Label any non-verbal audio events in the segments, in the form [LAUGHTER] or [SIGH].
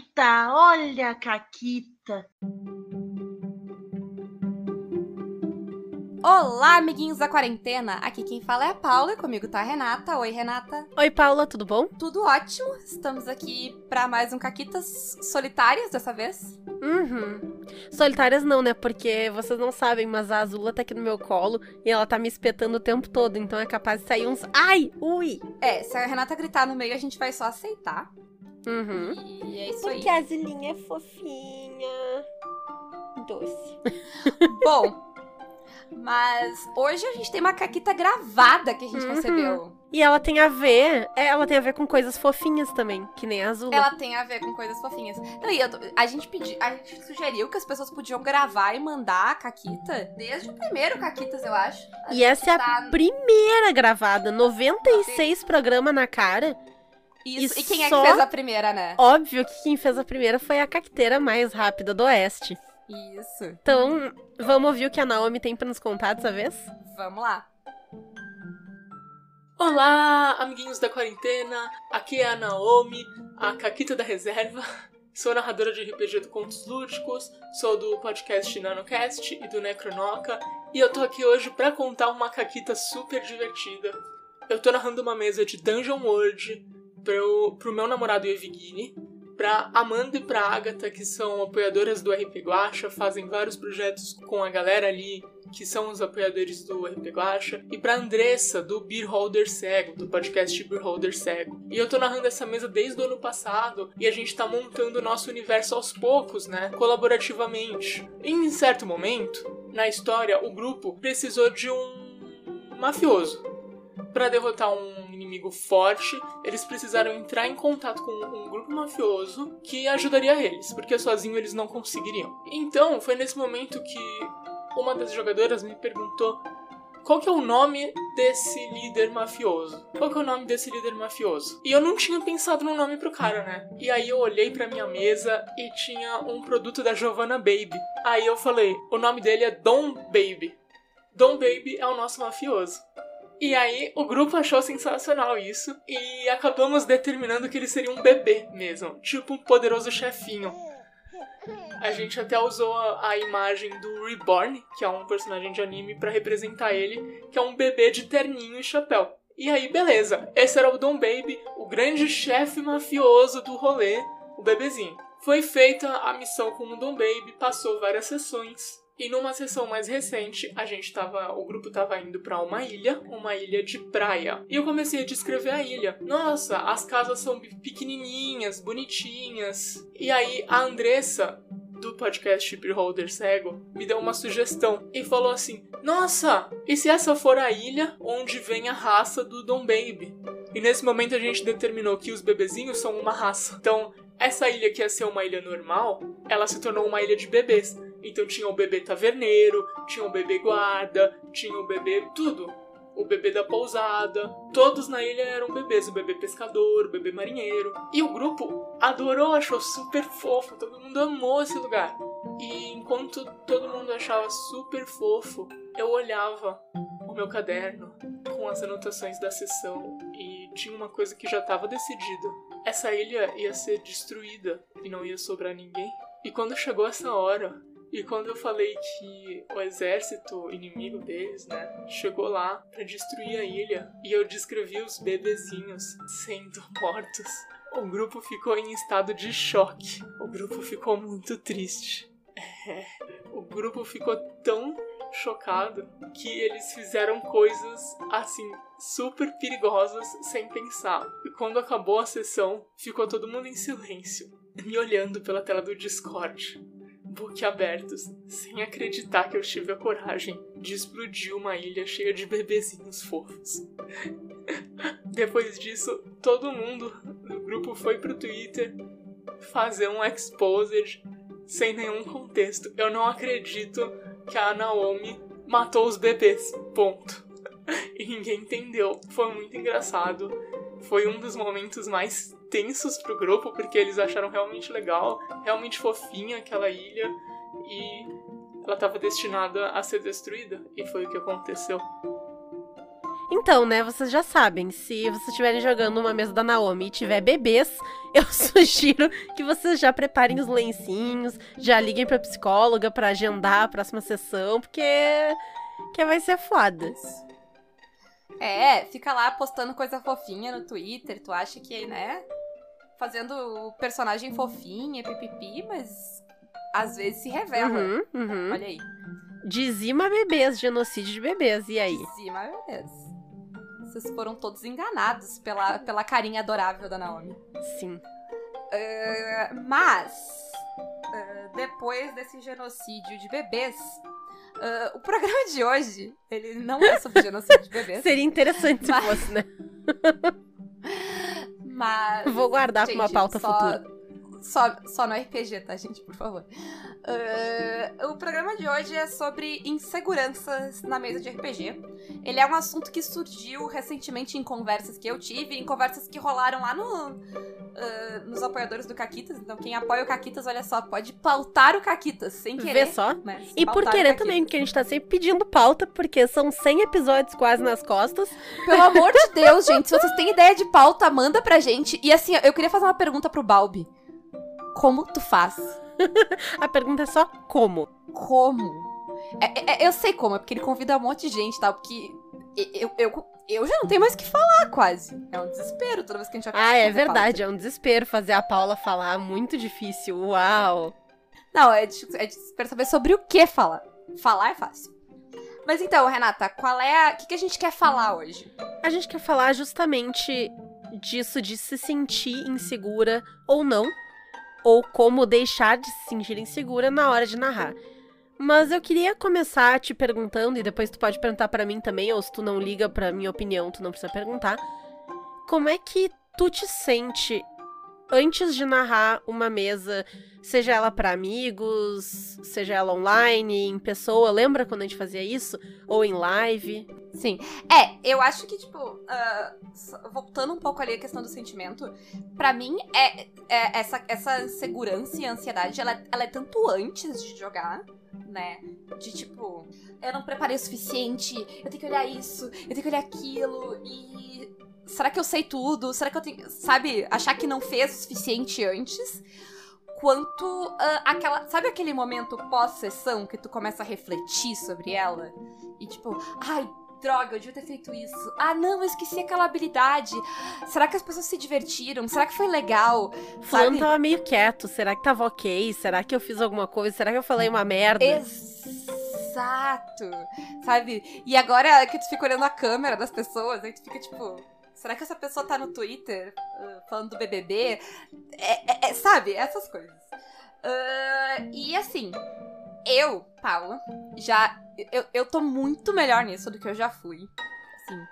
Caquita, olha a Caquita. Olá, amiguinhos da quarentena! Aqui quem fala é a Paula e comigo tá a Renata. Oi, Renata. Oi, Paula, tudo bom? Tudo ótimo. Estamos aqui para mais um Caquitas Solitárias dessa vez. Uhum. Solitárias não, né? Porque vocês não sabem, mas a Azula tá aqui no meu colo e ela tá me espetando o tempo todo, então é capaz de sair uns ai, ui. É, se a Renata gritar no meio, a gente vai só aceitar. Uhum. E é isso Porque aí. a Azulinha é fofinha. Doce. [LAUGHS] Bom, mas hoje a gente tem uma caquita gravada que a gente Uhum. recebeu. E ela tem a ver, é, ela tem a ver com coisas fofinhas também, que nem a Azula. Ela tem a ver com coisas fofinhas. E tô- a gente pediu, a gente sugeriu que as pessoas podiam gravar e mandar a caquita desde o primeiro caquitas, eu acho. A E essa é a tá- primeira gravada, 96 programa na cara. Isso. e E quem é que fez a primeira, né? Óbvio que quem fez a primeira foi a cacteira mais rápida do Oeste. Isso. Então, vamos ouvir o que a Naomi tem pra nos contar dessa vez? Vamos lá. Olá, amiguinhos da quarentena. Aqui é a Naomi, a Caquita da Reserva. Sou narradora de RPG do Contos Lúdicos, sou do podcast NanoCast e do Necronoca, e eu tô aqui hoje pra contar uma caquita super divertida. Eu tô narrando uma mesa de Dungeon World pro, pro meu namorado Evigini, pra Amanda e pra Agatha, que são apoiadoras do RP Guacha, fazem vários projetos com a galera ali que são os apoiadores do RP Guacha, e pra Andressa, do Beer Holder Cego, do podcast Beer Holder Cego. E eu tô narrando essa mesa desde o ano passado, e a gente tá montando o nosso universo aos poucos, né? Colaborativamente. Em certo momento, na história, o grupo precisou de um mafioso. Para derrotar um inimigo forte, eles precisaram entrar em contato com um grupo mafioso que ajudaria eles, porque sozinho eles não conseguiriam. Então, foi nesse momento que uma das jogadoras me perguntou qual que é o nome desse líder mafioso? Qual que é o nome desse líder mafioso? E eu não tinha pensado no nome pro cara, né? E aí eu olhei pra minha mesa e tinha um produto da Giovanna Baby. Aí eu falei, o nome dele é Dom Baby. Dom Baby é o nosso mafioso. E aí o grupo achou sensacional isso e acabamos determinando que ele seria um bebê mesmo, tipo um poderoso chefinho. A gente até usou a, imagem do Reborn, que é um personagem de anime, pra representar ele, que é um bebê de terninho e chapéu. E aí, beleza. Esse era o Dom Baby, o grande chefe mafioso do rolê, o bebezinho. Foi feita a missão com o Dom Baby, passou várias sessões. E numa sessão mais recente, a gente tava, o grupo tava indo pra uma ilha, uma ilha de praia. E eu comecei a descrever a ilha. Nossa, as casas são pequenininhas, bonitinhas. E aí a Andressa do podcast Beholder Cego me deu uma sugestão e falou assim: Nossa, e se essa for a ilha onde vem a raça do Dom Baby? E nesse momento a gente determinou que os bebezinhos são uma raça. Então, essa ilha que ia ser uma ilha normal, ela se tornou uma ilha de bebês. Então tinha o bebê taverneiro, tinha o bebê guarda, tinha o bebê tudo. O bebê da pousada, todos na ilha eram bebês, o bebê pescador, o bebê marinheiro. E o grupo adorou, achou super fofo, todo mundo amou esse lugar. E enquanto todo mundo achava super fofo, eu olhava o meu caderno com as anotações da sessão e tinha uma coisa que já estava decidida. Essa ilha ia ser destruída e não ia sobrar ninguém. E quando chegou essa hora, e quando eu falei que o exército inimigo deles, né, chegou lá pra destruir a ilha e eu descrevi os bebezinhos sendo mortos, o grupo ficou em estado de choque. O grupo ficou muito triste. É, o grupo ficou tão chocado que eles fizeram coisas assim super perigosas sem pensar. E quando acabou a sessão, ficou todo mundo em silêncio, me olhando pela tela do Discord boquiabertos, sem acreditar que eu tive a coragem de explodir uma ilha cheia de bebezinhos fofos. [LAUGHS] Depois disso, todo mundo do grupo foi pro Twitter fazer um exposed sem nenhum contexto. Eu não acredito que a Naomi matou os bebês. Ponto. [LAUGHS] E ninguém entendeu. Foi muito engraçado. Foi um dos momentos mais tensos pro grupo, porque eles acharam realmente legal, realmente fofinha aquela ilha e ela estava destinada a ser destruída. E foi o que aconteceu. Então, né, vocês já sabem, se vocês estiverem jogando uma mesa da Naomi e tiver bebês, [LAUGHS] eu sugiro que vocês já preparem os lencinhos, já liguem pra psicóloga pra agendar a próxima sessão, porque que vai ser foda. É, fica lá postando coisa fofinha no Twitter, tu acha que, né? Fazendo o personagem fofinha, pipipi, mas às vezes se revela. Uhum, uhum. Olha aí. Dizima bebês, genocídio de bebês, e aí? Dizima bebês. Vocês foram todos enganados pela, pela carinha adorável da Naomi. Sim. Uh, mas, uh, depois desse genocídio de bebês, uh, o programa de hoje, ele não é sobre genocídio de bebês. [LAUGHS] Seria interessante se Mas- fosse, né? [LAUGHS] Mas. Vou guardar pra uma gente, pauta só- futura. Só, só no RPG, tá, gente? Por favor. Uh, o programa de hoje é sobre inseguranças na mesa de RPG. Ele é um assunto que surgiu recentemente em conversas que eu tive, em conversas que rolaram lá no, uh, nos apoiadores do Caquitas. Então, quem apoia o Caquitas, olha só, pode pautar o Caquitas sem querer. Vê só. mas E por querer também, porque a gente tá sempre pedindo pauta, porque são 100 episódios quase nas costas. Pelo amor de Deus, gente, se vocês têm ideia de pauta, manda pra gente. E assim, eu queria fazer uma pergunta pro Balbi. Como tu faz? [LAUGHS] A pergunta é só como. Como? É- é- eu sei como, é porque ele convida um monte de gente e tal, porque eu, eu, eu já não tenho mais o que falar, quase. É um desespero toda vez que a gente vai Ah, é verdade, é um desespero fazer a Paula falar, muito difícil. Uau. Não, é, é desespero saber sobre o que falar. Falar é fácil. Mas então, Renata, qual é a. O que, que a gente quer falar hoje? A gente quer falar justamente disso de se sentir insegura ou não, ou como deixar de se sentir insegura na hora de narrar. Mas eu queria começar te perguntando, e depois tu pode perguntar pra mim também, ou se tu não liga pra minha opinião, tu não precisa perguntar. Como é que tu te sente antes de narrar uma mesa, seja ela pra amigos, seja ela online, em pessoa, lembra quando a gente fazia isso? Ou em live? Sim. É, eu acho que, tipo, s- voltando um pouco ali a questão do sentimento, pra mim, é, é essa, essa insegurança e ansiedade, ela, ela é tanto antes de jogar, né? De tipo, eu não preparei o suficiente, eu tenho que olhar isso, eu tenho que olhar aquilo, e. Será que eu sei tudo? Será que eu tenho. Sabe, achar que não fez o suficiente antes? Quanto ah, aquela. Sabe aquele momento pós-sessão que tu começa a refletir sobre ela? E tipo, ai, droga, eu devia ter feito isso. Ah, não, eu esqueci aquela habilidade. Será que as pessoas se divertiram? Será que foi legal? Fulano tava meio quieto. Será que tava ok? Será que eu fiz alguma coisa? Será que eu falei uma merda? Exato! Sabe? E agora que tu fica olhando a câmera das pessoas, aí tu fica tipo. Será que essa pessoa tá no Twitter ah, falando do BBB? É, é- é- sabe? Essas coisas. Ah, e assim, eu, Paula, já. Eu, eu tô muito melhor nisso do que eu já fui. Assim.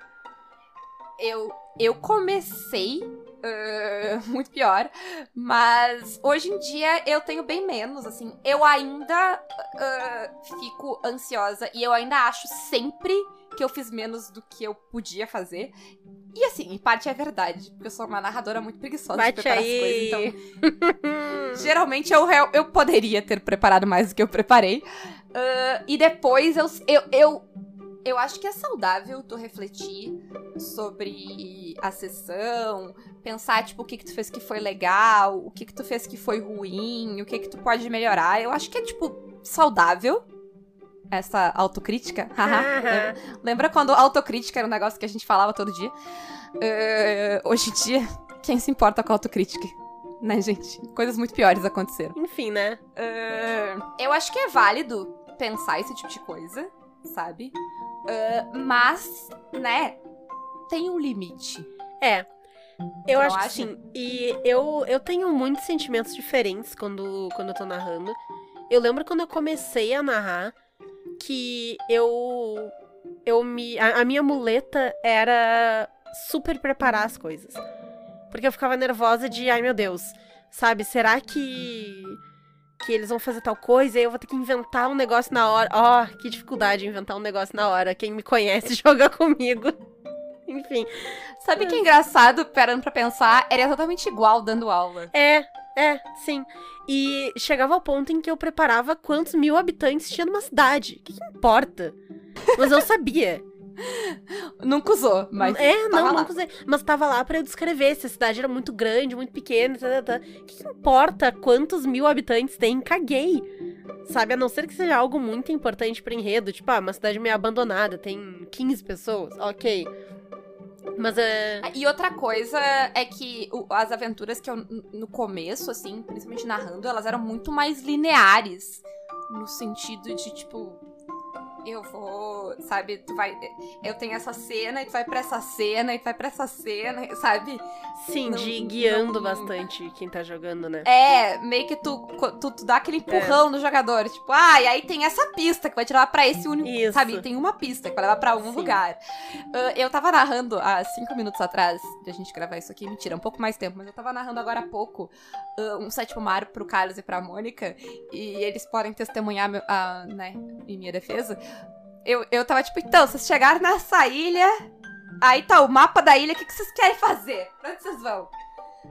Eu, eu comecei ah, [LAUGHS] muito pior, mas hoje em dia eu tenho bem menos, assim. Eu ainda ah, fico ansiosa e eu ainda acho sempre que eu fiz menos do que eu podia fazer. E assim, em parte é verdade, porque eu sou uma narradora muito preguiçosa de Bate preparar aí. as coisas, então [LAUGHS] Geralmente eu, eu, poderia ter preparado mais do que eu preparei. Ah, e depois eu, eu, eu, eu acho que é saudável tu refletir sobre a sessão, pensar, tipo, o que que tu fez que foi legal, o que que tu fez que foi ruim, o que que tu pode melhorar. Eu acho que é, tipo, saudável essa autocrítica. [LAUGHS] Lembra, lembra quando autocrítica era um negócio que a gente falava todo dia? Ah, hoje em dia, quem se importa com autocrítica? Né, gente? Coisas muito piores aconteceram. Enfim, né? Ah, eu acho que é válido pensar esse tipo de coisa, sabe? Ah, mas, né, tem um limite. É. Eu Não acho que sim. E eu, eu tenho muitos sentimentos diferentes quando, quando eu tô narrando. Eu lembro quando eu comecei a narrar que eu. Eu me. A, a minha muleta era super preparar as coisas. Porque eu ficava nervosa de, ai meu Deus, sabe? Será que. Que eles vão fazer tal coisa e eu vou ter que inventar um negócio na hora. Ó, que dificuldade inventar um negócio na hora. Quem me conhece [LAUGHS] joga comigo. Enfim. Sabe que é engraçado, parando pra pensar, era exatamente igual dando aula. É, é, sim. E chegava ao ponto em que eu preparava quantos mil habitantes tinha numa cidade. O que, que importa? Mas eu sabia. [LAUGHS] Nunca usou, mas. é, não, lá. nunca usei. Mas tava lá pra eu descrever se a cidade era muito grande, muito pequena, tá, tá, tá. O que, importa quantos mil habitantes tem? Caguei. Sabe, a não ser que seja algo muito importante pro enredo. Tipo, ah, uma cidade meio abandonada, tem 15 pessoas, ok. Mas é. E outra coisa é que as aventuras que eu, no começo, assim, principalmente narrando, elas eram muito mais lineares. No sentido de, tipo, eu vou, sabe, tu vai. Eu tenho essa cena e tu vai pra essa cena e tu vai pra essa cena, sabe? Sim, não- de ir guiando não- bastante quem tá jogando, né? É, meio que tu, tu, tu dá aquele empurrão no jogador. Tipo, ah, e aí tem essa pista que vai levar pra esse único. Isso. Sabe, tem uma pista que vai levar pra um Sim. lugar. Ah, eu tava narrando há cinco minutos atrás de a gente gravar isso aqui. Mentira, um pouco mais tempo, mas eu tava narrando agora há pouco ah, um sétimo mar pro Carlos e pra Mônica. E eles podem testemunhar, ah, né, em minha defesa. Eu, eu tava tipo, então, vocês chegaram nessa ilha. Aí tá o mapa da ilha, o que, que vocês querem fazer? Pra onde vocês vão?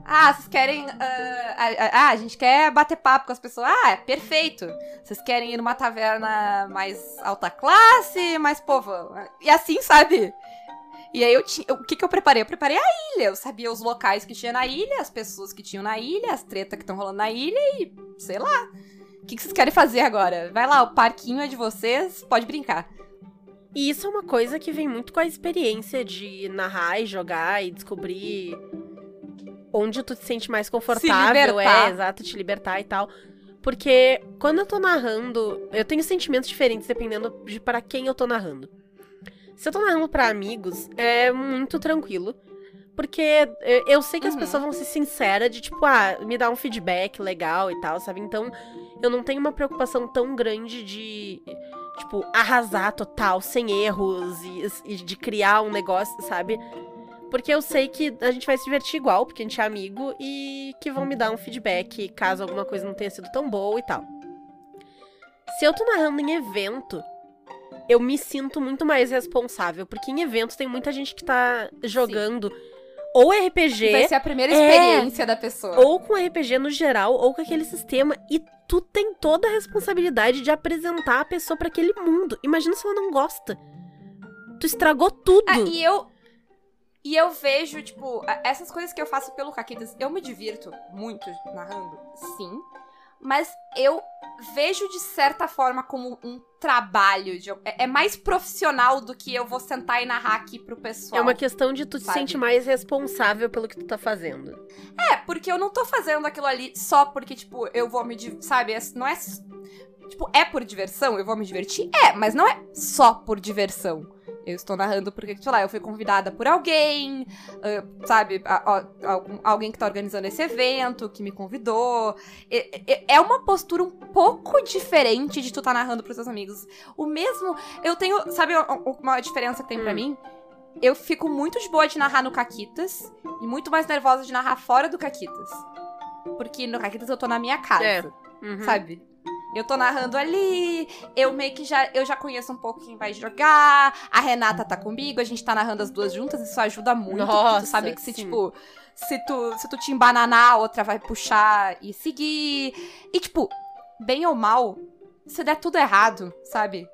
Ah, vocês querem. ah, ah, a gente quer bater papo com as pessoas. Ah, é perfeito. Vocês querem ir numa taverna mais alta classe, mais povão. E assim, sabe? E aí eu tinha. O que, que eu preparei? Eu preparei a ilha. Eu sabia os locais que tinha na ilha, as pessoas que tinham na ilha, as tretas que estão rolando na ilha e. sei lá. O que, que vocês querem fazer agora? Vai lá, o parquinho é de vocês, pode brincar. E isso é uma coisa que vem muito com a experiência de narrar e jogar e descobrir onde tu te sente mais confortável, é, exato, te libertar e tal. Porque quando eu tô narrando, eu tenho sentimentos diferentes dependendo de para quem eu tô narrando. Se eu tô narrando pra amigos, é muito tranquilo. Porque eu- eu sei que as Uhum. pessoas vão ser sinceras de tipo, ah, me dar um feedback legal e tal, sabe? Então, eu não tenho uma preocupação tão grande de, tipo, arrasar total, sem erros e, e de criar um negócio, sabe? Porque eu sei que a gente vai se divertir igual, porque a gente é amigo, e que vão me dar um feedback caso alguma coisa não tenha sido tão boa e tal. Se eu tô narrando em evento, eu me sinto muito mais responsável, porque em eventos tem muita gente que tá jogando ou RPG, Vai ser a primeira É. experiência da pessoa. ou com RPG no geral, ou com aquele sistema, e tu tem toda a responsabilidade de apresentar a pessoa pra aquele mundo. Imagina se ela não gosta. Tu estragou tudo. Ah, e eu. E eu vejo, tipo, essas coisas que eu faço pelo Caquitas, eu me divirto muito narrando, sim. Mas eu vejo de certa forma como um trabalho. de- é, é mais profissional do que eu vou sentar e narrar aqui pro pessoal. É uma questão de tu te sabe? sentir mais responsável pelo que tu tá fazendo. É, porque eu não tô fazendo aquilo ali só porque, tipo, eu vou me. Sabe? é- Não é. Tipo, é por diversão? Eu vou me divertir? É, mas não é só por diversão. Eu estou narrando porque, sei lá, eu fui convidada por alguém, ah, sabe? a- a- algum- alguém que tá organizando esse evento, que me convidou. É, é- uma postura um pouco diferente de tu tá narrando pros seus amigos. O mesmo. Eu tenho. Sabe uma- diferença que tem pra Hum. mim? Eu fico muito de boa de narrar no Caquitas e muito mais nervosa de narrar fora do Caquitas. Porque no Caquitas eu tô na minha casa, É. Uhum. sabe? Eu tô narrando ali, eu meio que já, eu já conheço um pouco quem vai jogar, a Renata tá comigo, a gente tá narrando as duas juntas, isso ajuda muito. Nossa, tu sabe que se, sim. tipo, se tu, se tu te embananar, a outra vai puxar e seguir. E, tipo, bem ou mal, se der tudo errado, sabe?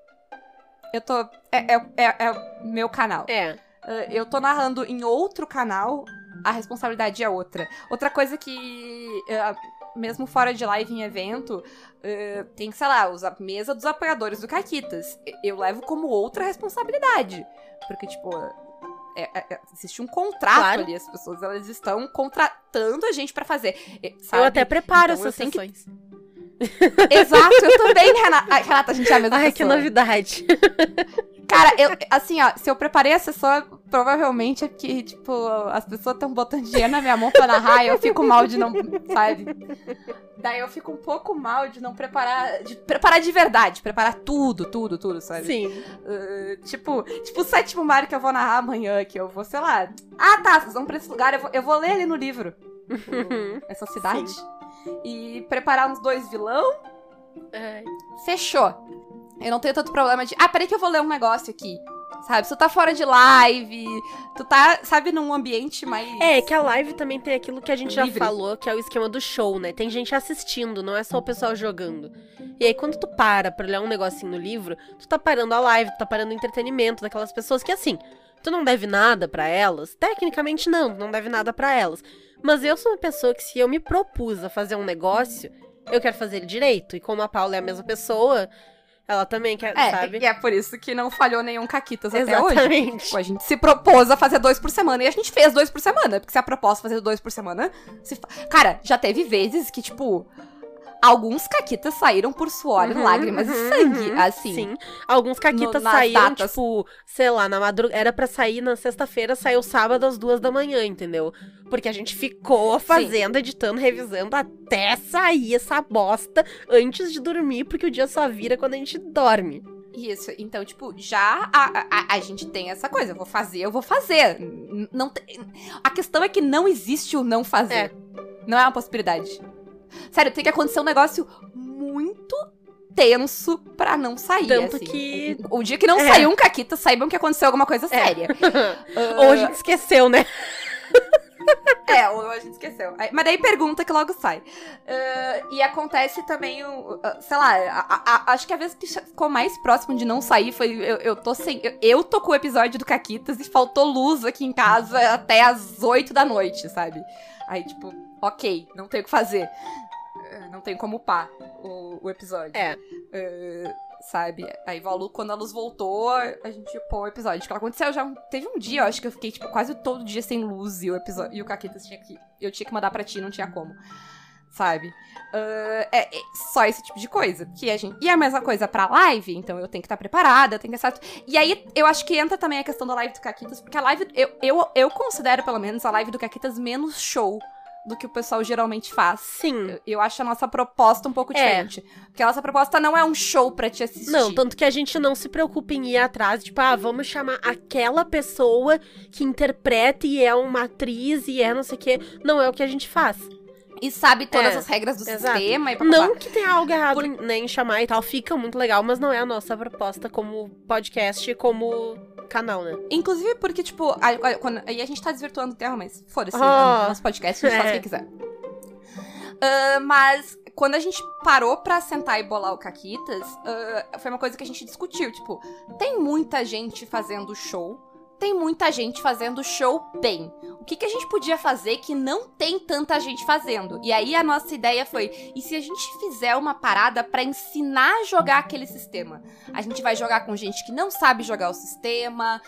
Eu tô. É, é, é, é o meu canal. É. Uh, eu tô narrando em outro canal, a responsabilidade é outra. Outra coisa que, uh, mesmo fora de live em evento, uh, tem, sei lá, a mesa dos apoiadores do Caquitas. Eu levo como outra responsabilidade. Porque, tipo, é- é- é- existe um contrato Claro. ali, as pessoas elas estão contratando a gente pra fazer. e- Eu sabe? até preparo Então essas tenho que- sessões. [LAUGHS] Exato, eu também, Renata. Renata, a gente é a mesma Ai, que pessoa. novidade. Cara, eu, assim, ó, se eu preparei a sessão, provavelmente é porque, tipo, as pessoas estão botando dinheiro na minha mão pra narrar e eu fico mal de não, sabe? Daí eu fico um pouco mal de não preparar, de preparar de verdade, preparar tudo, tudo, tudo, sabe? Sim. Uh, tipo, tipo o sétimo mar que eu vou narrar amanhã, que eu vou, sei lá. Ah, tá, vocês vão pra esse lugar, eu vou, eu vou ler ali no livro. [LAUGHS] essa cidade. E preparar uns dois vilão Ai. Fechou. Eu não tenho tanto problema de. Ah, peraí que eu vou ler um negócio aqui. Sabe? Tu tá fora de live, tu tá, sabe, num ambiente mais. É, que a live também tem aquilo que a gente já Livre. falou, que é o esquema do show, né? Tem gente assistindo, não é só o pessoal jogando. E aí, quando tu para pra olhar um negocinho no livro, tu tá parando a live, tu tá parando o entretenimento daquelas pessoas que, assim, tu não deve nada pra elas. Tecnicamente, não, tu não deve nada pra elas. Mas eu sou uma pessoa que, se eu me propus a fazer um negócio, eu quero fazer ele direito. E como a Paula é a mesma pessoa, ela também quer, É, sabe? e é por isso que não falhou nenhum Caquitas até hoje. Exatamente. Tipo, a gente se propôs a fazer dois por semana e a gente fez dois por semana. Porque se a proposta é fazer dois por semana. se fa- Cara, já teve vezes que, tipo, alguns caquitas saíram por suor Uhum, lágrimas uhum, e sangue. uhum, assim. Sim. Alguns caquitas nas saíram, datas. tipo, sei lá, na madrugada. Era pra sair na sexta-feira, saiu sábado às duas da manhã, entendeu? Porque a gente ficou fazendo, editando, revisando até sair essa bosta antes de dormir, porque o dia só vira quando a gente dorme. Isso, então, tipo, já a, a, a gente tem essa coisa. Eu vou fazer, eu vou fazer. Não tem- A questão é que não existe o não fazer. É. Não é uma possibilidade. Sério, tem que acontecer um negócio muito tenso pra não sair. Tanto assim. que- O, o dia que não É. saiu um caquita, saibam que aconteceu alguma coisa séria. [LAUGHS] Ah, Ou a gente esqueceu, né? É, ou a gente esqueceu. Mas daí pergunta que logo sai. Ah, e acontece também o. ah, sei lá, a- a- acho que a vez que ficou mais próximo de não sair foi. Eu, eu tô sem. Eu, eu tô com o episódio do Caquitas e faltou luz aqui em casa até as 8 da noite, sabe? Aí, tipo, ok, não tem o que fazer. Ah, Não tem como upar o, o episódio. É. Ah, sabe? Aí a Lu, quando a luz voltou, a gente pôr o episódio. Que aconteceu já. um- Teve um dia, eu acho que eu fiquei, tipo, quase todo dia sem luz e o episódio. E o Caquetas tinha que. Eu tinha que mandar pra ti, não tinha como. Sabe? Ah, é, é só esse tipo de coisa. Que a gente, e a mesma coisa pra live, então eu tenho que estar preparada, eu tenho que estar. E aí, eu acho que entra também a questão da live do Caquitas, porque a live. Eu, eu, eu considero, pelo menos, a live do Caquitas menos show do que o pessoal geralmente faz. Sim. Eu, eu acho a nossa proposta um pouco É. diferente. Porque a nossa proposta não é um show pra te assistir. Não, tanto que a gente não se preocupa em ir atrás, tipo, ah, vamos chamar aquela pessoa que interpreta e é uma atriz e é não sei o quê. Não é o que a gente faz. E sabe todas É, as regras do exato. sistema e. Não que tenha algo errado em- né, em chamar e tal, fica muito legal, mas não é a nossa proposta como podcast como canal, né? Inclusive porque, tipo, a- a- quando- aí a gente tá desvirtuando o terra, mas foda-se, no nosso podcast a gente faz o É. que quiser. Ah, mas quando a gente parou pra sentar e bolar o Caquitas, ah, foi uma coisa que a gente discutiu. Tipo, tem muita gente fazendo show, tem muita gente fazendo show bem. O que, que a gente podia fazer que não tem tanta gente fazendo? E aí a nossa ideia foi: e se a gente fizer uma parada pra ensinar a jogar aquele sistema? A gente vai jogar com gente que não sabe jogar o sistema,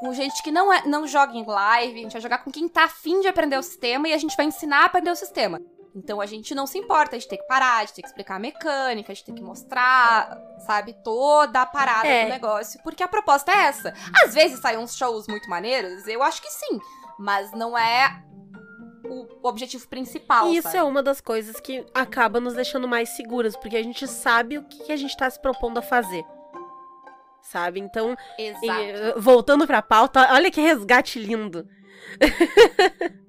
com gente que não, é, não joga em live, a gente vai jogar com quem tá afim de aprender o sistema e a gente vai ensinar a aprender o sistema. Então a gente não se importa, a gente tem que parar, a gente tem que explicar a mecânica, a gente tem que mostrar, sabe, toda a parada É. do negócio, porque a proposta é essa. Às vezes saem uns shows muito maneiros, eu acho que sim, mas não é o objetivo principal. E isso sabe? é uma das coisas que acaba nos deixando mais seguras, porque a gente sabe o que a gente tá se propondo a fazer. Sabe? Então. E, voltando pra pauta, olha que resgate lindo. [LAUGHS]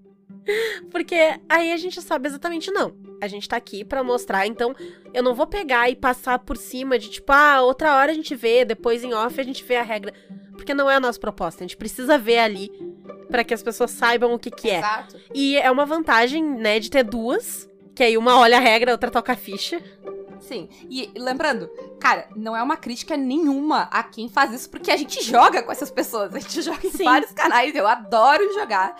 [LAUGHS] Porque aí a gente sabe exatamente não. A gente tá aqui pra mostrar, então eu não vou pegar e passar por cima de tipo, ah, outra hora a gente vê, depois em off a gente vê a regra. Porque não é a nossa proposta. A gente precisa ver ali pra que as pessoas saibam o que que é. Exato. E é uma vantagem, né, de ter duas. Que aí uma olha a regra, a outra toca a ficha. Sim. E lembrando, cara, não é uma crítica nenhuma a quem faz isso, porque a gente joga com essas pessoas. A gente joga em Sim. vários canais. Eu adoro jogar.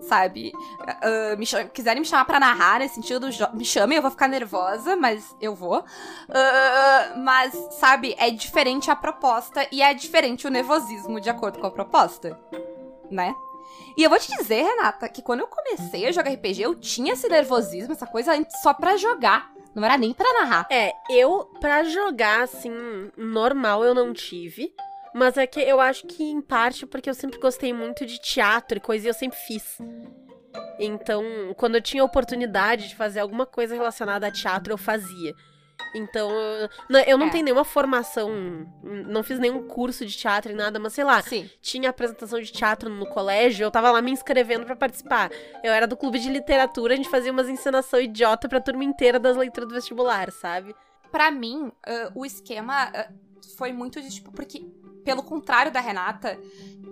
Sabe? Ah, me quiserem me chamar pra narrar nesse sentido, jo- me chamem, eu vou ficar nervosa, mas eu vou. Ah, mas, sabe, é diferente a proposta e é diferente o nervosismo de acordo com a proposta. Né? E eu vou te dizer, Renata, que quando eu comecei a jogar RPG, eu tinha esse nervosismo, essa coisa só pra jogar. Não era nem pra narrar. É, eu, pra jogar, assim, normal, eu não tive. Mas é que eu acho que, em parte, porque eu sempre gostei muito de teatro e coisa, e eu sempre fiz. Então, quando eu tinha oportunidade de fazer alguma coisa relacionada a teatro, eu fazia. Então, eu não, É. tenho nenhuma formação, não fiz nenhum curso de teatro e nada, mas sei lá, Sim. tinha apresentação de teatro no colégio, eu tava lá me inscrevendo pra participar. Eu era do clube de literatura, a gente fazia umas encenação idiota pra turma inteira das leituras do vestibular, sabe? Pra mim, ah, o esquema ah, foi muito de tipo, porque pelo contrário da Renata,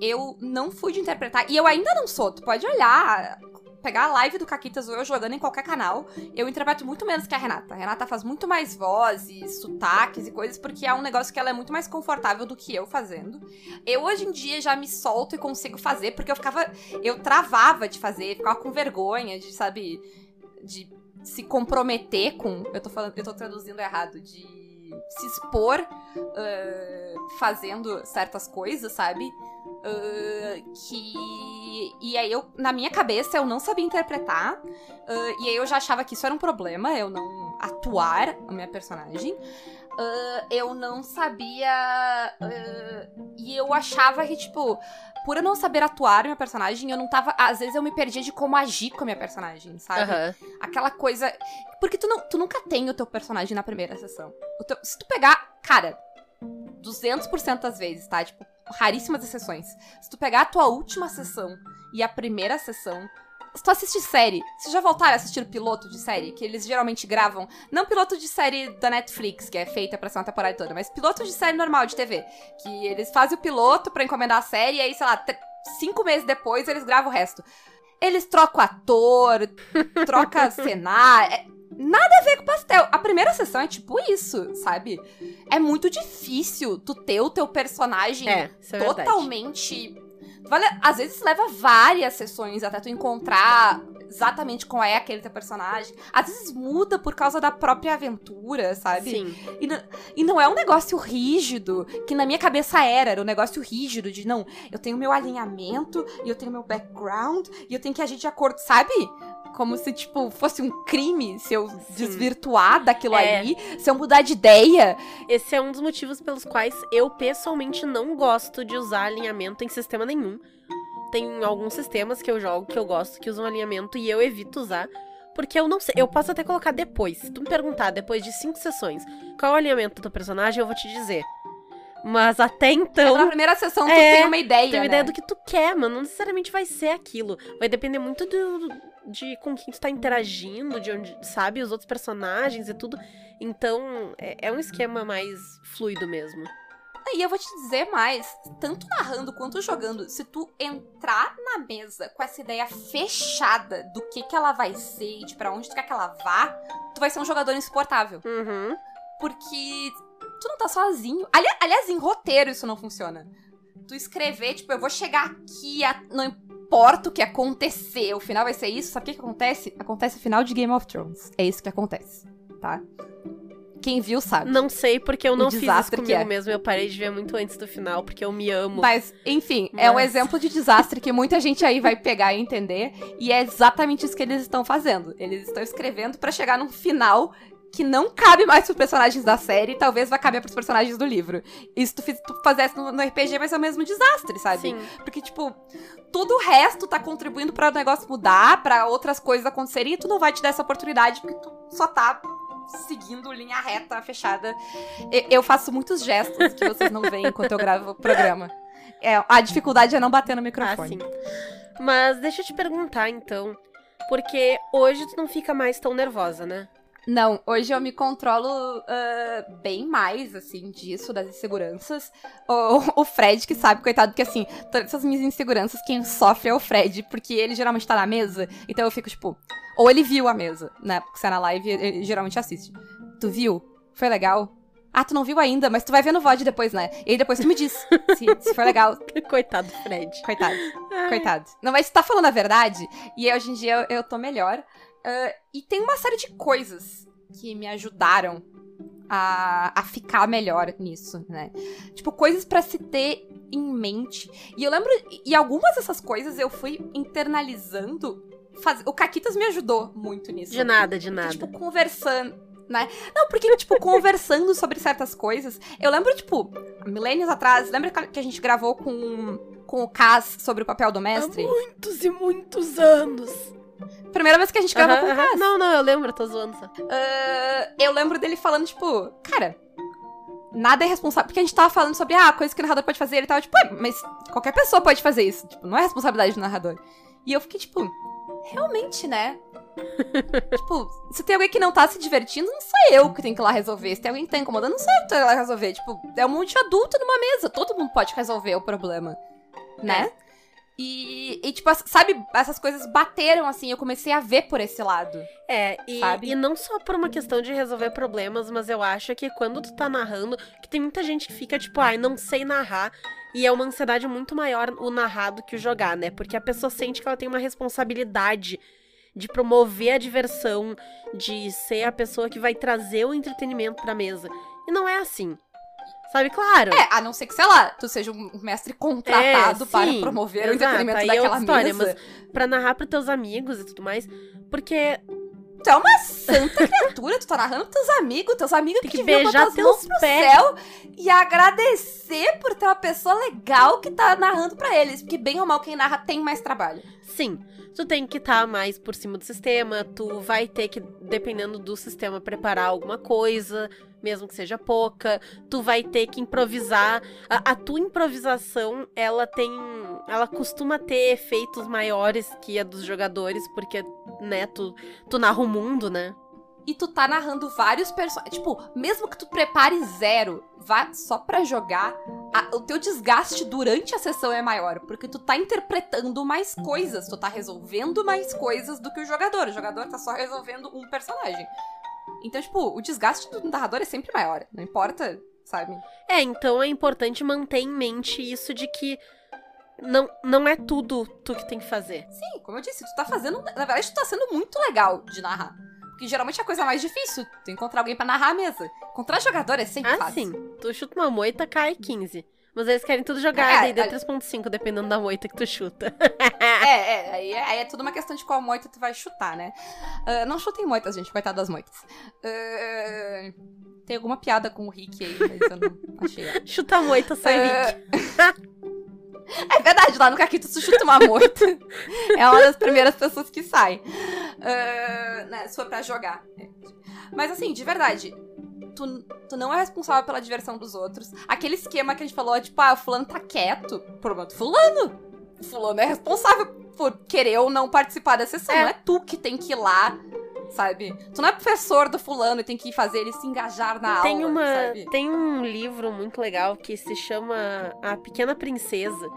eu não fui de interpretar. E eu ainda não sou. Tu pode olhar, pegar a live do Caquitas ou eu jogando em qualquer canal. Eu interpreto muito menos que a Renata. A Renata faz muito mais vozes, sotaques e coisas, porque é um negócio que ela é muito mais confortável do que eu fazendo. Eu hoje em dia já me solto e consigo fazer, porque eu ficava. Eu travava de fazer, ficava com vergonha de, sabe. De se comprometer com. Eu tô falando, eu tô traduzindo errado, de se expor uh, fazendo certas coisas, sabe? Uh, que. E aí eu, na minha cabeça, eu não sabia interpretar. Uh, e aí eu já achava que isso era um problema, eu não atuar a minha personagem. eu não sabia. e eu achava que, tipo, por eu não saber atuar minha personagem, eu não tava. Às vezes eu me perdia de como agir com a minha personagem, sabe? Uhum. Aquela coisa. Porque tu, não, tu nunca tem o teu personagem na primeira sessão. Teu... se tu pegar. Cara, 200% das vezes, tá? Tipo, raríssimas exceções. Se tu pegar a tua última sessão e a primeira sessão, se tu assiste série, vocês já voltaram a assistir o piloto de série? Que eles geralmente gravam. Não piloto de série da Netflix, que é feita pra ser uma temporada toda, mas piloto de série normal de TV. Que eles fazem o piloto pra encomendar a série e aí, sei lá, cinco meses depois eles gravam o resto. Eles trocam ator, [LAUGHS] troca cenário. É, nada a ver com pastel. A primeira sessão é tipo isso, sabe? É muito difícil tu ter o teu personagem é, é totalmente. Verdade Vale, às vezes leva várias sessões até tu encontrar exatamente qual é aquele teu personagem. Às vezes muda por causa da própria aventura, sabe? Sim. E, e não é um negócio rígido, que na minha cabeça era, era um negócio rígido de não, eu tenho meu alinhamento, e eu tenho meu background, e eu tenho que agir de acordo, sabe? Como se, tipo, fosse um crime se eu Sim. desvirtuar daquilo é. ali, se eu mudar de ideia. Esse é um dos motivos pelos quais eu pessoalmente não gosto de usar alinhamento em sistema nenhum. Tem alguns sistemas que eu jogo que eu gosto que usam alinhamento e eu evito usar. Porque eu não sei, eu posso até colocar depois. Se tu me perguntar depois de cinco sessões qual é o alinhamento do teu personagem, eu vou te dizer. Mas até então. É na primeira sessão tu é, tem uma ideia. Tem uma né? ideia do que tu quer, mas não necessariamente vai ser aquilo. Vai depender muito do, de com quem tu tá interagindo, de onde, sabe, os outros personagens e tudo. Então, é, é um esquema mais fluido mesmo. E eu vou te dizer mais, tanto narrando quanto jogando, se tu entrar na mesa com essa ideia fechada do que que ela vai ser e de pra onde tu quer que ela vá, tu vai ser um jogador insuportável. Uhum. Porque tu não tá sozinho. Ali, aliás, em roteiro isso não funciona. Tu escrever, tipo, eu vou chegar aqui, a, não importa o que acontecer, o final vai ser isso. Sabe o que, que acontece? Acontece o final de Game of Thrones. É isso que acontece, tá? Quem viu sabe. Não sei, porque eu não fiz isso comigo é. mesmo. Eu parei de ver muito antes do final, porque eu me amo. Mas, enfim, Mas... é um exemplo de desastre que muita gente aí vai pegar e entender. E é exatamente isso que eles estão fazendo. Eles estão escrevendo para chegar num final que não cabe mais pros personagens da série, talvez vá caber pros personagens do livro. E se tu, tu fizesse no, no, RPG, vai ser o mesmo desastre, sabe? Sim. Porque, tipo, todo o resto tá contribuindo para o negócio mudar, para outras coisas acontecerem, e tu não vai te dar essa oportunidade, porque tu só tá seguindo linha reta, fechada. Eu faço muitos gestos que vocês não veem enquanto eu gravo o programa. É, a dificuldade é não bater no microfone. Ah, sim. Mas deixa eu te perguntar, então. Porque hoje tu não fica mais tão nervosa, né? Não, hoje eu me controlo uh, bem mais, assim, disso, das inseguranças. O, o, Fred, que sabe, coitado, que assim, todas essas minhas inseguranças, quem sofre é o Fred, porque ele geralmente tá na mesa, então eu fico, tipo. Ou ele viu a mesa, né? Porque se é na live, ele geralmente assiste. Tu viu? Foi legal? Ah, tu não viu ainda, mas tu vai ver no VOD depois, né? E aí depois tu me diz se, se for legal. [LAUGHS] Coitado Fred. Coitado. Ai. Coitado. Não, mas tu tá falando a verdade, e hoje em dia eu, eu tô melhor. Uh, e tem uma série de coisas que me ajudaram a, a ficar melhor nisso, né? Tipo, coisas para se ter em mente. E eu lembro. E algumas dessas coisas eu fui internalizando. Faz, o Caquitas me ajudou muito nisso. De nada, de nada. tipo, conversando. Né? Não, porque, tipo, [LAUGHS] conversando sobre certas coisas. Eu lembro, tipo, milênios atrás, lembra que a gente gravou com, com o Cas sobre o papel do mestre? Há muitos e muitos anos. Primeira vez que a gente gravou com o Cass. Não, não, eu lembro, tô zoando só. Uh, eu lembro dele falando, tipo, cara, nada é responsável. Porque a gente tava falando sobre, ah, coisa que o narrador pode fazer. Ele tava, tipo, mas qualquer pessoa pode fazer isso. Tipo, não é responsabilidade do narrador. E eu fiquei, tipo, realmente, né? [LAUGHS] tipo, se tem alguém que não tá se divertindo, não sou eu que tenho que ir lá resolver. Se tem alguém que tá incomodando, não sou eu que tenho que ir lá resolver. Tipo, é um monte de adulto numa mesa. Todo mundo pode resolver o problema. Né? E, e, tipo, sabe, essas coisas bateram assim, eu comecei a ver por esse lado. É, e, Sabe? e não só por uma questão de resolver problemas, mas eu acho que quando tu tá narrando, que tem muita gente que fica tipo, ai, não sei narrar. E é uma ansiedade muito maior o narrar do que o jogar, né? Porque a pessoa sente que ela tem uma responsabilidade de promover a diversão, de ser a pessoa que vai trazer o entretenimento pra mesa. E não é assim. Sabe, claro. É, a não ser que, sei lá, tu seja um mestre contratado É, para sim, promover o exato, entretenimento aí é daquela outra história, mesa. Pra narrar pros teus amigos e tudo mais. Porque Tu é uma santa criatura, tu tá narrando pros teus amigos, teus amigos Tem que, que deviam botar as mãos pro pés. céu e agradecer por ter uma pessoa legal que tá narrando pra eles. Porque bem ou mal quem narra tem mais trabalho. Sim, tu tem que estar mais por cima do sistema, tu vai ter que, dependendo do sistema, preparar alguma coisa, mesmo que seja pouca, tu vai ter que improvisar. A, a tua improvisação, ela tem. Ela costuma ter efeitos maiores que a dos jogadores, porque, né, tu, tu narra o mundo, né? E tu tá narrando vários personagens. Tipo, mesmo que tu prepare zero, vá só pra jogar, a- o teu desgaste durante a sessão é maior. Porque tu tá interpretando mais coisas, tu tá resolvendo mais coisas do que o jogador. O jogador tá só resolvendo um personagem. Então, tipo, o desgaste do narrador é sempre maior. Não importa, sabe? É, então é importante manter em mente isso de que não, não é tudo tu que tem que fazer. Sim, como eu disse, tu tá fazendo. Na verdade, tu tá sendo muito legal de narrar. Porque geralmente é a coisa mais difícil, tu encontrar alguém pra narrar a mesa. Encontrar jogador é sempre Ah, fácil. sim. Tu chuta uma moita, cai 15. Mas eles querem tudo jogar É, daí dê a- 3.5, dependendo da moita que tu chuta. É, é, aí é, aí é tudo uma questão de qual moita tu vai chutar, né? Ah, não chutem moitas, gente, coitado das moitas. Ah, tem alguma piada com o Rick aí, mas eu não achei. [LAUGHS] Chuta a moita, sai Ah, Rick. [LAUGHS] É verdade, lá no Caquito tu chuta uma moita. é uma das primeiras pessoas que sai. Ah, né, se for pra jogar. Mas assim, de verdade, tu, tu não é responsável pela diversão dos outros. Aquele esquema que a gente falou, tipo, ah, o fulano tá quieto. Problema do fulano. O fulano é responsável por querer ou não participar da sessão. É. Não é tu que tem que ir lá, sabe? Tu não é professor do fulano e tem que fazer ele se engajar na Tem, aula, uma, sabe? tem um livro muito legal que se chama A Pequena Princesa,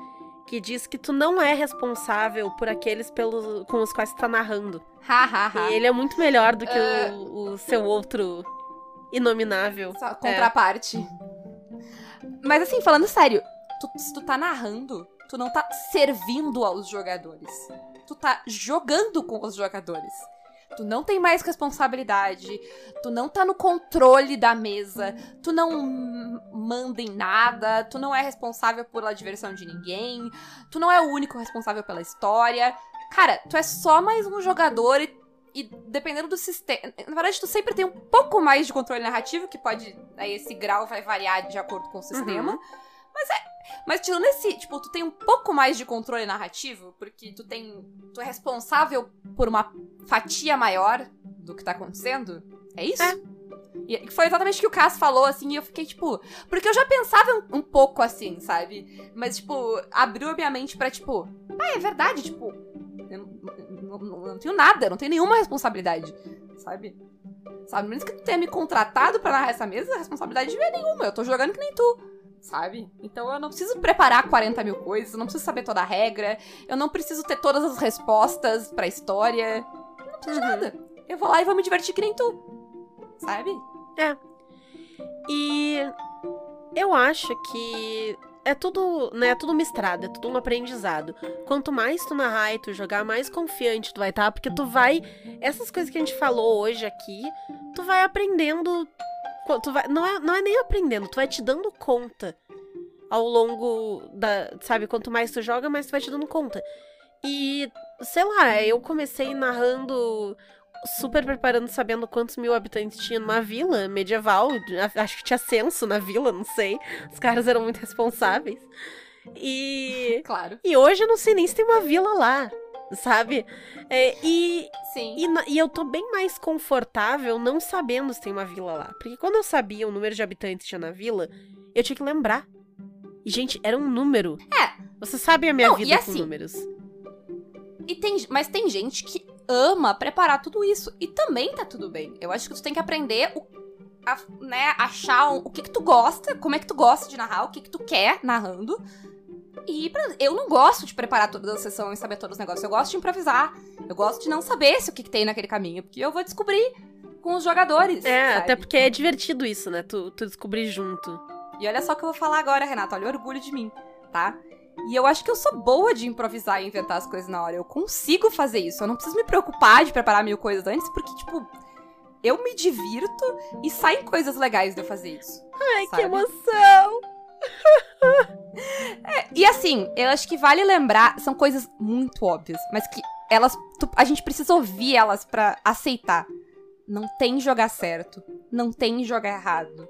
que diz que tu não é responsável por aqueles pelos, com os quais tu tá narrando. Ha, ha, ha. E ele é muito melhor do que Ah. o, o seu outro inominável. Só contraparte. Mas assim, falando sério, tu- se tu tá narrando, tu não tá servindo aos jogadores. Tu tá jogando com os jogadores. Tu não tem mais responsabilidade, tu não tá no controle da mesa, tu não manda em nada, tu não é responsável pela diversão de ninguém, tu não é o único responsável pela história. Cara, tu é só mais um jogador e, e dependendo do sistema. Na verdade, tu sempre tem um pouco mais de controle narrativo, que pode. Aí esse grau vai variar de acordo com o sistema. Mas é. Mas tirando esse, tipo, tu tem um pouco mais de controle narrativo, porque tu tem. Tu é responsável por uma fatia maior do que tá acontecendo. É isso? É. E foi exatamente o que o Cass falou, assim, e eu fiquei, tipo. Porque eu já pensava um, um pouco assim, sabe? Mas, tipo, abriu a minha mente pra, tipo. Ah, é verdade, tipo. Eu não, não- tenho nada, eu não tenho nenhuma responsabilidade, sabe? Sabe, menos que tu tenha me contratado pra narrar essa mesa, a responsabilidade não é nenhuma, eu tô jogando que nem tu, sabe? Então eu não preciso preparar 40 mil coisas, eu não preciso saber toda a regra, eu não preciso ter todas as respostas pra história, eu não preciso de Uhum. nada. Eu vou lá e vou me divertir que nem tu, sabe? E eu acho que é tudo, né, é tudo misturado, é tudo um aprendizado. Quanto mais tu narrar e tu jogar, mais confiante tu vai estar, porque tu vai essas coisas que a gente falou hoje aqui, tu vai aprendendo, tu vai, não é, não é nem aprendendo, tu vai te dando conta ao longo da, sabe, quanto mais tu joga, mais tu vai te dando conta. E sei lá, eu comecei narrando super preparando, sabendo quantos mil habitantes tinha numa vila medieval. Acho que tinha censo na vila, não sei. Os caras eram muito responsáveis. E. [LAUGHS] Claro. E hoje eu não sei nem se tem uma vila lá, sabe? É, e, Sim. e, e eu tô bem mais confortável não sabendo se tem uma vila lá. Porque quando eu sabia o número de habitantes que tinha na vila, eu tinha que lembrar. E, gente, era um número. É. Você sabe a minha Não, vida com assim, números. E tem, mas tem gente que ama preparar tudo isso. E também tá tudo bem. Eu acho que tu tem que aprender o, a, né, achar o que que tu gosta, como é que tu gosta de narrar, o que que tu quer narrando. E pra, eu não gosto de preparar toda a sessão e saber todos os negócios. Eu gosto de improvisar. Eu gosto de não saber se o que, que tem naquele caminho, porque eu vou descobrir com os jogadores. É, sabe? até porque é divertido isso, né? Tu, tu descobrir junto. E olha só o que eu vou falar agora, Renata. Olha o orgulho de mim, tá? E eu acho que eu sou boa de improvisar e inventar as coisas na hora. Eu consigo fazer isso. Eu não preciso me preocupar de preparar mil coisas antes, porque, tipo, eu me divirto e saem coisas legais de eu fazer isso. Ai, Sabe? que emoção! E assim, eu acho que vale lembrar, são coisas muito óbvias, mas que elas. tu- a gente precisa ouvir elas pra aceitar. Não tem jogar certo. Não tem jogar errado.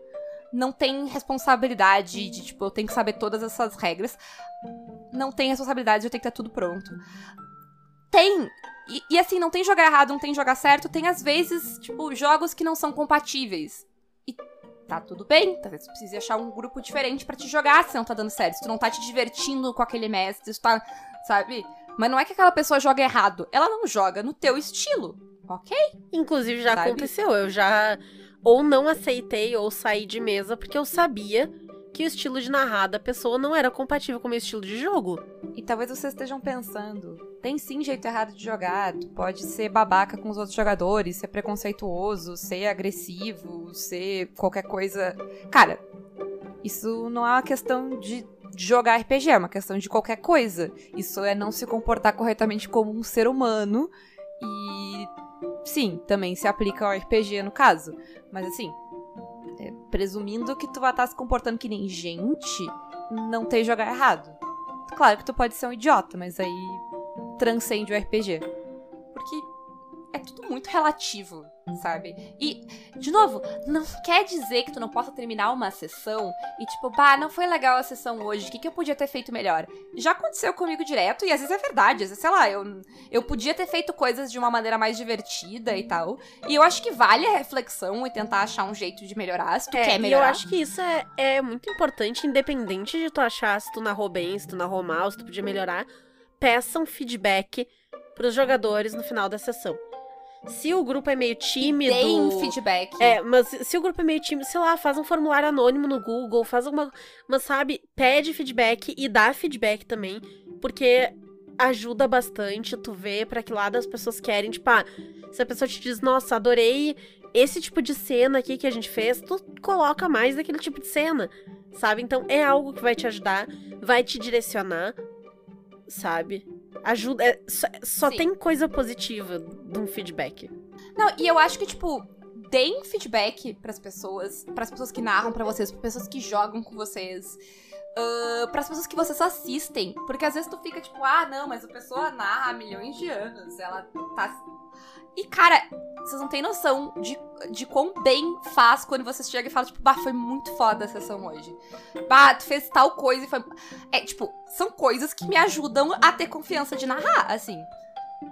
Não tem responsabilidade de, tipo, eu tenho que saber todas essas regras. Não tem responsabilidade de eu ter que ter tudo pronto. Tem. E, e assim, não tem jogar errado, não tem jogar certo. Tem, às vezes, tipo, jogos que não são compatíveis. E tá tudo bem. Talvez tu precise achar um grupo diferente pra te jogar se não tá dando certo. Se tu não tá te divertindo com aquele mestre, se tu tá. Sabe? Mas não é que aquela pessoa joga errado. Ela não joga no teu estilo. Ok? Inclusive, já Sabe? aconteceu. Eu já ou não aceitei ou saí de mesa porque eu sabia que o estilo de narrar da pessoa não era compatível com o meu estilo de jogo. E talvez vocês estejam pensando, tem sim jeito errado de jogar, tu pode ser babaca com os outros jogadores, ser preconceituoso, ser agressivo, ser qualquer coisa. Cara, isso não é uma questão de jogar RPG, é uma questão de qualquer coisa. Isso é não se comportar corretamente como um ser humano e sim, também se aplica ao RPG no caso. Mas assim, é, presumindo que tu vai estar se comportando que nem gente, não tem jogar errado. Claro que tu pode ser um idiota, mas aí transcende o RPG. Porque é tudo muito relativo, sabe? E, de novo, não quer dizer que tu não possa terminar uma sessão e tipo, bah, não foi legal a sessão hoje, o que, que eu podia ter feito melhor? Já aconteceu comigo direto e às vezes é verdade, às vezes, sei lá, eu, eu podia ter feito coisas de uma maneira mais divertida e tal. E eu acho que vale a reflexão e tentar achar um jeito de melhorar, se tu É, quer e eu melhorar. acho que isso é, é muito importante, independente de tu achar se tu narrou bem, se tu narrou mal, se tu podia melhorar. Peçam feedback pros jogadores no final da sessão. Se o grupo é meio tímido. Deem feedback. É, mas se o grupo é meio tímido, sei lá, faz um formulário anônimo no Google, faz alguma. Mas sabe, pede feedback e dá feedback também, porque ajuda bastante tu ver pra que lado as pessoas querem. Tipo, ah, se a pessoa te diz, nossa, adorei esse tipo de cena aqui que a gente fez, tu coloca mais daquele tipo de cena, sabe? Então é algo que vai te ajudar, vai te direcionar, sabe? Ajuda. é, só só tem coisa positiva de um feedback. Não, e eu acho que, tipo, deem feedback pras pessoas, pras pessoas que narram pra vocês, pras pessoas que jogam com vocês, para pras pessoas que vocês assistem. Porque às vezes tu fica tipo, ah, não, mas a pessoa narra há milhões de anos, ela tá. E, cara, vocês não têm noção de, de quão bem faz quando você chega e fala, tipo, bah, foi muito foda a sessão hoje. Bah, tu fez tal coisa e foi. É, tipo, são coisas que me ajudam a ter confiança de narrar, assim.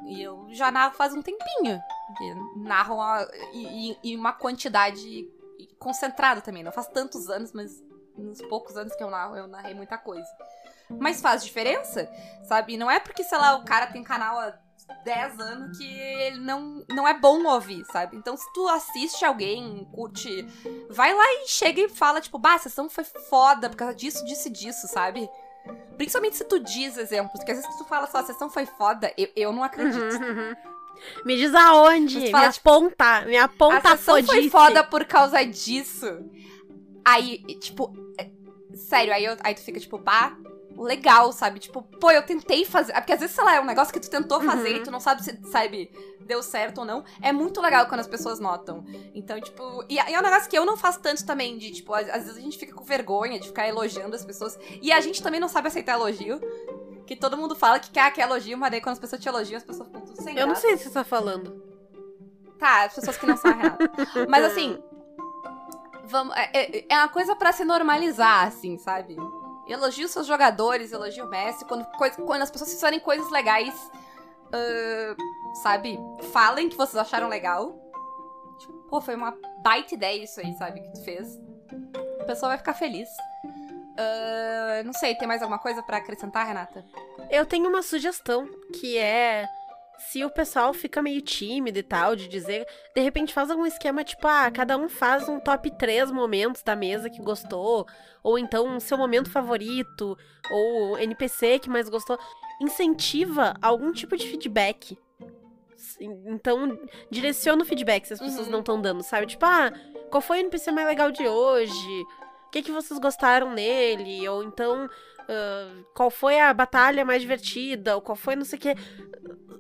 E eu já narro faz um tempinho. E narro uma, e- e uma quantidade concentrada também. Não faz tantos anos, mas nos poucos anos que eu narro, eu narrei muita coisa. Mas faz diferença, sabe? Não é porque, sei lá, o cara tem canal há 10 anos que ele não, não é bom ouvir, sabe? Então, se tu assiste alguém, curte, vai lá e chega e fala, tipo, bah, a sessão foi foda por causa disso, disso e disso, sabe? Principalmente se tu diz exemplos, porque às vezes tu fala só, a sessão foi foda, eu, eu não acredito. Uhum, uhum. Me diz aonde, Você me fala, tipo, aponta, me aponta a sessão foi fodice. foda por causa disso. Aí, tipo, é- sério, aí, eu- aí tu fica tipo, bah, legal, sabe? Tipo, pô, eu tentei fazer. Porque às vezes, sei lá, é um negócio que tu tentou fazer Uhum. e tu não sabe se, sabe, deu certo ou não. É muito legal quando as pessoas notam. Então, tipo. E, e é um negócio que eu não faço tanto também, de, tipo, às, às vezes a gente fica com vergonha de ficar elogiando as pessoas. E a gente também não sabe aceitar elogio. Que todo mundo fala que quer que elogio, mas daí quando as pessoas te elogiam, as pessoas ficam tudo sem Eu não graça. sei o que você tá falando. Tá, as pessoas que não são a Renata. [LAUGHS] Mas assim, vamos, é, é- é uma coisa pra se normalizar, assim, sabe? Elogie os seus jogadores, elogie o Messi, quando, quando as pessoas fizerem coisas legais, ah, sabe? Falem que vocês acharam legal. Tipo, pô, foi uma baita ideia isso aí, sabe? Que tu fez. A pessoa vai ficar feliz. Ah, não sei, tem mais alguma coisa pra acrescentar, Renata? Eu tenho uma sugestão, que é se o pessoal fica meio tímido e tal, de dizer, de repente faz algum esquema tipo, ah, cada um faz um top 3 momentos da mesa que gostou, ou então seu momento favorito, ou NPC que mais gostou. Incentiva algum tipo de feedback. Então, direciona o feedback se as pessoas Uhum. não estão dando, sabe? Tipo, ah, qual foi o NPC mais legal de hoje? O que, que vocês gostaram nele? Ou então, ah, qual foi a batalha mais divertida? Ou qual foi não sei o que.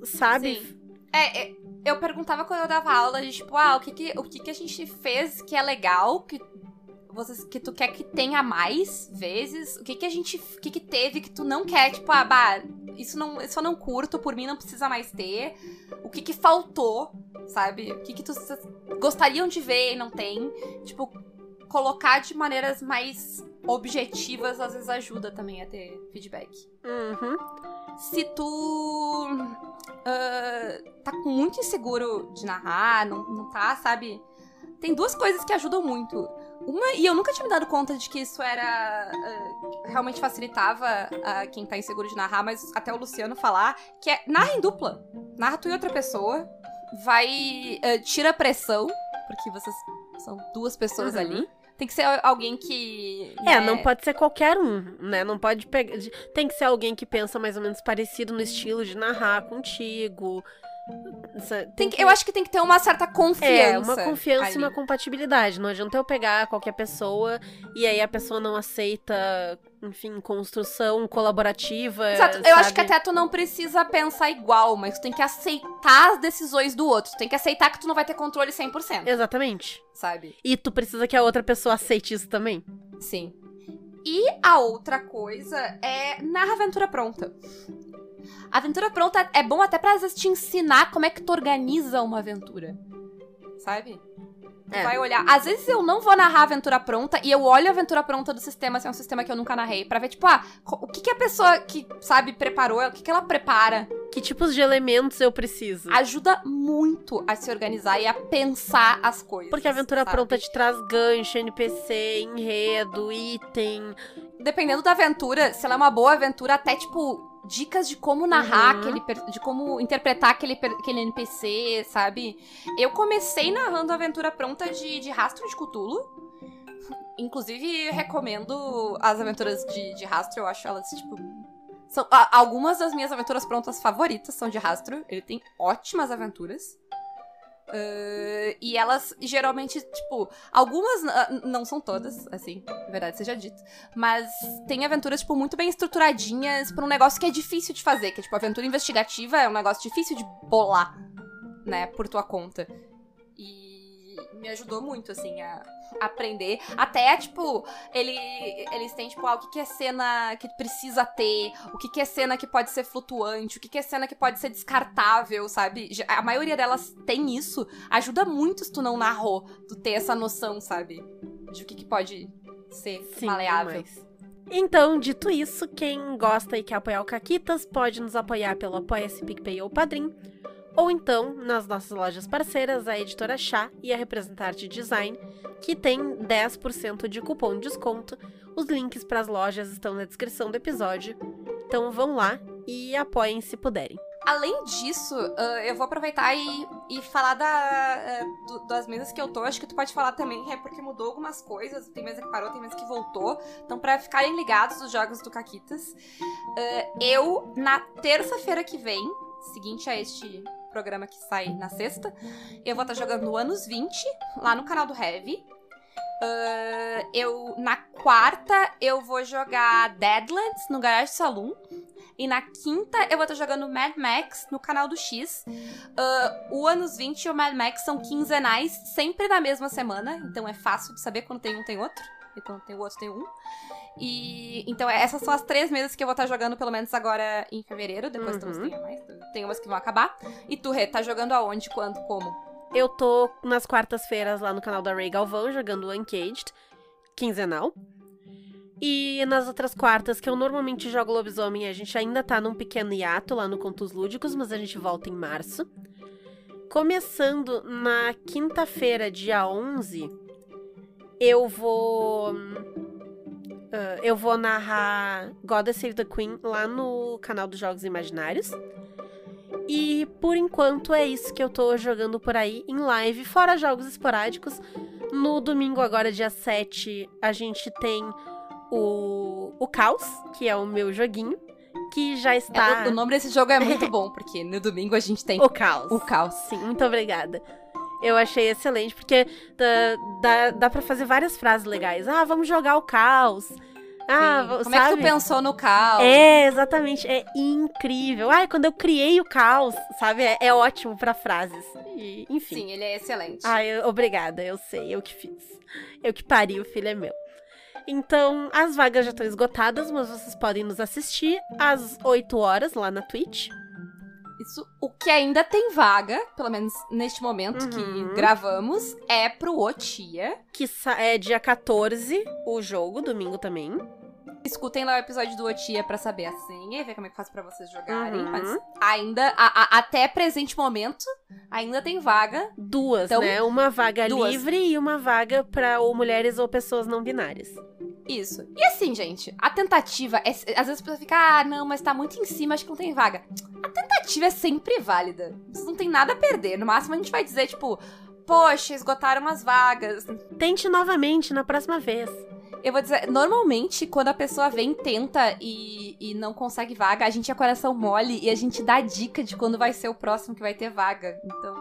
Sabe? Sim. É, é, eu perguntava quando eu dava aula, de, tipo, ah, o que que, o que que a gente fez que é legal, que, vocês, que tu quer que tenha mais vezes? O que que a gente, o que que teve que tu não quer? Tipo, ah, bah, isso, não, isso eu não curto, por mim não precisa mais ter. O que que faltou, sabe? O que que tu gostariam de ver e não tem? Tipo, colocar de maneiras mais objetivas às vezes ajuda também a ter feedback Uhum. se tu ah, tá muito inseguro de narrar, não, não tá, sabe? Tem duas coisas que ajudam muito. Uma, e eu nunca tinha me dado conta de que isso era. ah, realmente facilitava a quem tá inseguro de narrar, mas até o Luciano falar, que é narra em dupla. Narra tu e outra pessoa. Vai. ah, tira a pressão, porque vocês são duas pessoas Uhum. ali. Tem que ser alguém que. É, né, não pode ser qualquer um, né? Não pode pegar. Tem que ser alguém que pensa mais ou menos parecido no estilo de narrar contigo. Sa- tem que- eu acho que tem que ter uma certa confiança. É, uma confiança ali. e uma compatibilidade. Não adianta eu pegar qualquer pessoa e aí a pessoa não aceita, enfim, construção colaborativa. Exato. Eu acho sabe? que até tu não precisa pensar igual, mas tu tem que aceitar as decisões do outro. Tu tem que aceitar que tu não vai ter controle 100%, Exatamente. sabe? E tu precisa que a outra pessoa aceite isso também. Sim. E a outra coisa é narra aventura pronta. A aventura pronta é bom até pra às vezes te ensinar como é que tu organiza uma aventura. Sabe? É. vai olhar. Às vezes eu não vou narrar a aventura pronta e eu olho a aventura pronta do sistema, se é um sistema que eu nunca narrei, pra ver, tipo, ah, o que, que a pessoa que, sabe, preparou, o que, que ela prepara. Que tipos de elementos eu preciso? Ajuda muito a se organizar e a pensar as coisas. Porque a aventura sabe? pronta te traz gancho, NPC, enredo, item. dependendo da aventura, se ela é uma boa aventura, até tipo dicas de como narrar Uhum. aquele de como interpretar aquele, aquele NPC, sabe? Eu comecei narrando a aventura pronta de, de Rastro de Cthulhu. Inclusive, recomendo as aventuras de, de Rastro, eu acho elas, tipo. São, a- algumas das minhas aventuras prontas favoritas são de Rastro. Ele tem ótimas aventuras. Ah, e elas geralmente, tipo, algumas ah, não são todas, assim, na verdade seja dito. Mas tem aventuras, tipo, muito bem estruturadinhas pra um negócio que é difícil de fazer. Que é, tipo, aventura investigativa é um negócio difícil de bolar, né, por tua conta. E me ajudou muito, assim, a aprender. Até, tipo, ele, eles têm, tipo, ah, o que, que é cena que precisa ter, o que, que é cena que pode ser flutuante, o que, que é cena que pode ser descartável, sabe? A maioria delas tem isso. Ajuda muito se tu não narrou, tu ter essa noção, sabe? De o que, que pode ser Sim, maleável. demais. Então, dito isso, quem gosta e quer apoiar o Caquitas pode nos apoiar pelo Apoia-se PicPay ou Padrim, ou então nas nossas lojas parceiras, a Editora Chá e a Representarte Design, que tem 10% de cupom de desconto. Os links para as lojas estão na descrição do episódio. Então vão lá e apoiem se puderem. Além disso, ah, eu vou aproveitar e, e falar da, ah, das mesas que eu tô. Acho que tu pode falar também, é porque mudou algumas coisas. Tem mesa que parou, tem mesa que voltou. Então, pra ficarem ligados dos jogos do Caquitas, ah, eu, na terça-feira que vem, seguinte a este programa que sai na sexta, eu vou estar jogando no Anos 20, lá no canal do Heavy. Ah, eu, na quarta, eu vou jogar Deadlands no Garage Saloon. E na quinta eu vou estar jogando Mad Max no canal do X. Ah, o Anos 20 e o Mad Max são quinzenais, sempre na mesma semana. Então é fácil de saber quando tem um, tem outro. E quando tem o outro, tem um. E então essas são as três mesas que eu vou estar jogando, pelo menos agora em fevereiro. Depois Uhum. talvez tenha mais. Tem umas que vão acabar. E tu, Rê, tá jogando aonde, quando, como? Eu tô nas quartas-feiras lá no canal da Ray Galvão jogando Uncaged, quinzenal. E nas outras quartas, que eu normalmente jogo lobisomem, a gente ainda tá num pequeno hiato lá no Contos Lúdicos, mas a gente volta em março. Começando na quinta-feira, dia 11, eu vou. Ah, eu vou narrar God Save the Queen lá no canal dos Jogos Imaginários. E por enquanto é isso que eu tô jogando por aí em live, fora jogos esporádicos. No domingo, agora, dia 7, a gente tem o, o Caos, que é o meu joguinho, que já está. É, o, o nome desse jogo é muito [LAUGHS] bom, porque no domingo a gente tem O Caos. o caos. Sim, muito obrigada. Eu achei excelente, porque dá, dá, dá pra fazer várias frases legais. Ah, vamos jogar o caos. Ah, Sim. Como sabe? é que tu pensou no caos? É, exatamente. É incrível. Ai, quando eu criei o caos, sabe? É, é ótimo pra frases. E, enfim. Sim, ele é excelente. Ai, eu- obrigada, eu sei, eu que fiz. Eu que pari, o filho é meu. Então, as vagas já estão esgotadas, mas vocês podem nos assistir às 8 horas lá na Twitch. Isso, o que ainda tem vaga, pelo menos neste momento Uhum. que gravamos, é pro Otia. Que é dia 14, o jogo, domingo também. Escutem lá o episódio do Otia pra saber a senha e ver como é que faz pra vocês jogarem. Uhum. Mas ainda, a- a- até presente momento, ainda tem vaga. Duas, Então, né? Uma vaga duas. livre e uma vaga pra ou mulheres ou pessoas não binárias. Isso. E assim, gente, a tentativa é. Às vezes a pessoa fica, ah, não, mas tá muito em cima, acho que não tem vaga. A tentativa é sempre válida. Você não tem nada a perder. No máximo a gente vai dizer, tipo, poxa, esgotaram as vagas. Tente novamente na próxima vez. Eu vou dizer, normalmente, quando a pessoa vem, tenta e, e não consegue vaga, a gente é coração mole e a gente dá dica de quando vai ser o próximo que vai ter vaga. Então,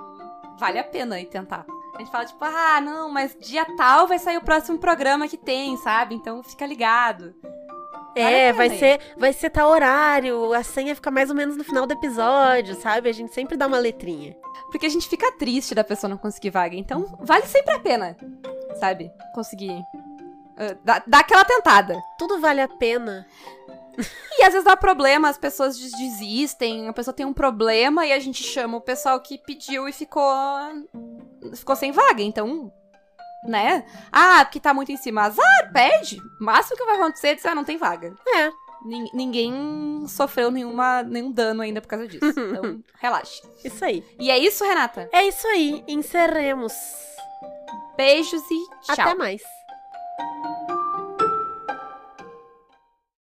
vale a pena ir tentar. A gente fala, tipo, ah, não, mas dia tal vai sair o próximo programa que tem, sabe? Então fica ligado. É, vai ser, vai ser tal horário, a senha fica mais ou menos no final do episódio, sabe? A gente sempre dá uma letrinha. Porque a gente fica triste da pessoa não conseguir vaga. Então, vale sempre a pena, sabe? Conseguir. ah, dar, dar aquela tentada. Tudo vale a pena. E às vezes dá problema, as pessoas des- desistem, a pessoa tem um problema e a gente chama o pessoal que pediu e ficou. ficou sem vaga. Então, né? Ah, porque tá muito em cima. Azar, pede. O máximo que vai acontecer é dizer, ah, não tem vaga. É. Nin- ninguém sofreu nenhuma, nenhum dano ainda por causa disso. [LAUGHS] Então, relaxe. Isso aí. E é isso, Renata. É isso aí. Encerremos. Beijos e tchau. Até mais.